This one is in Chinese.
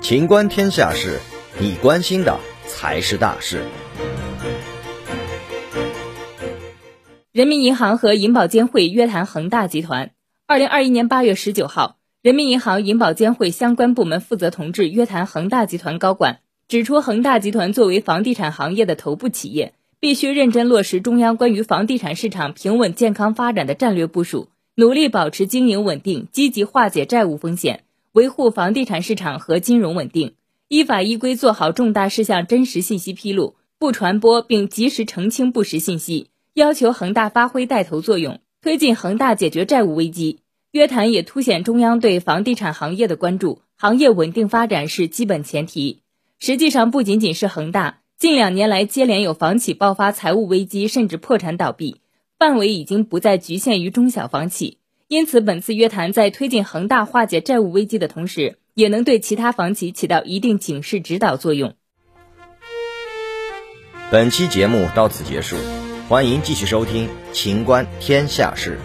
情观天下事，你关心的才是大事。人民银行和银保监会约谈恒大集团。二零二一年八月十九号，人民银行、银保监会相关部门负责同志约谈恒大集团高管，指出恒大集团作为房地产行业的头部企业，必须认真落实中央关于房地产市场平稳健康发展的战略部署，努力保持经营稳定，积极化解债务风险。维护房地产市场和金融稳定，依法依规做好重大事项真实信息披露，不传播并及时澄清不实信息。要求恒大发挥带头作用，推进恒大解决债务危机。约谈也凸显中央对房地产行业的关注，行业稳定发展是基本前提。实际上，不仅仅是恒大，近两年来接连有房企爆发财务危机，甚至破产倒闭，范围已经不再局限于中小房企。因此，本次约谈在推进恒大化解债务危机的同时，也能对其他房企起到一定警示指导作用。本期节目到此结束，欢迎继续收听《秦观天下事》。